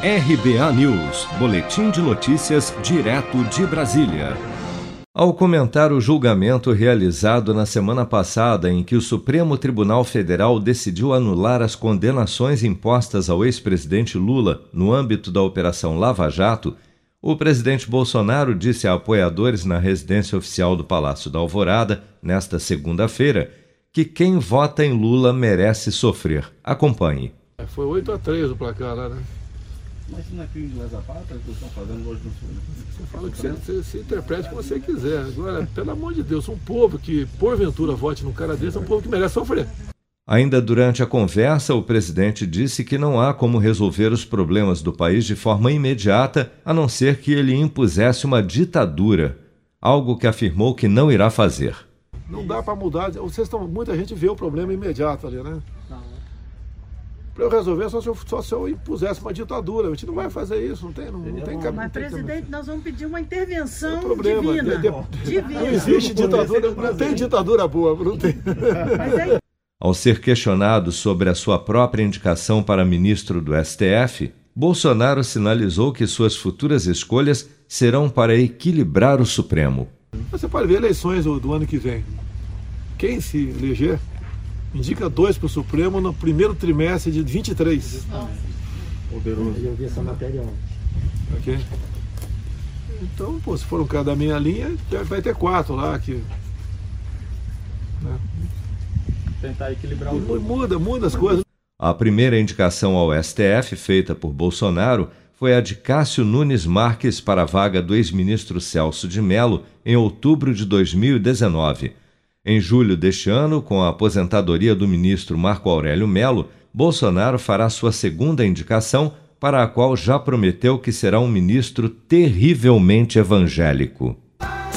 RBA News, Boletim de Notícias, direto de Brasília. Ao comentar o julgamento realizado na semana passada, em que o Supremo Tribunal Federal decidiu anular as condenações impostas ao ex-presidente Lula no âmbito da Operação Lava Jato, o presidente Bolsonaro disse a apoiadores na residência oficial do Palácio da Alvorada, nesta segunda-feira, que quem vota em Lula merece sofrer. Acompanhe. Foi 8 a 3 o placar lá, né? Mas isso não é crime de lesa pátria que estão fazendo hoje no Sul. Né? Você fala que você, você, você interprete como você quiser. Agora, pelo amor de Deus, um povo que porventura vote num cara desse é um povo que merece sofrer. Ainda durante a conversa, o presidente disse que não há como resolver os problemas do país de forma imediata, a não ser que ele impusesse uma ditadura, algo que afirmou que não irá fazer. Não dá para mudar. Vocês estão, muita gente vê o problema imediato ali, né? Para eu resolver, só se eu, só se eu impusesse uma ditadura. A gente não vai fazer isso, não tem, não, não tem caminho. Mas, presidente, nós vamos pedir uma intervenção é problema, divina. De, de, divina. Não existe ditadura, não tem ditadura boa, não tem. Aí... Ao ser questionado sobre a sua própria indicação para ministro do STF, Bolsonaro sinalizou que suas futuras escolhas serão para equilibrar o Supremo. Você pode ver eleições do, do ano que vem. Quem se eleger indica dois para o Supremo no primeiro trimestre de 23. Poderoso. Eu vi essa matéria ontem. Ok? Então, pô, se for um cara da minha linha, vai ter quatro lá que. Né? Tentar equilibrar o jogo. Muda, muda as coisas. A primeira indicação ao STF feita por Bolsonaro foi a de Cássio Nunes Marques para a vaga do ex-ministro Celso de Mello em outubro de 2019. Em julho deste ano, com a aposentadoria do ministro Marco Aurélio Melo, Bolsonaro fará sua segunda indicação, para a qual já prometeu que será um ministro terrivelmente evangélico.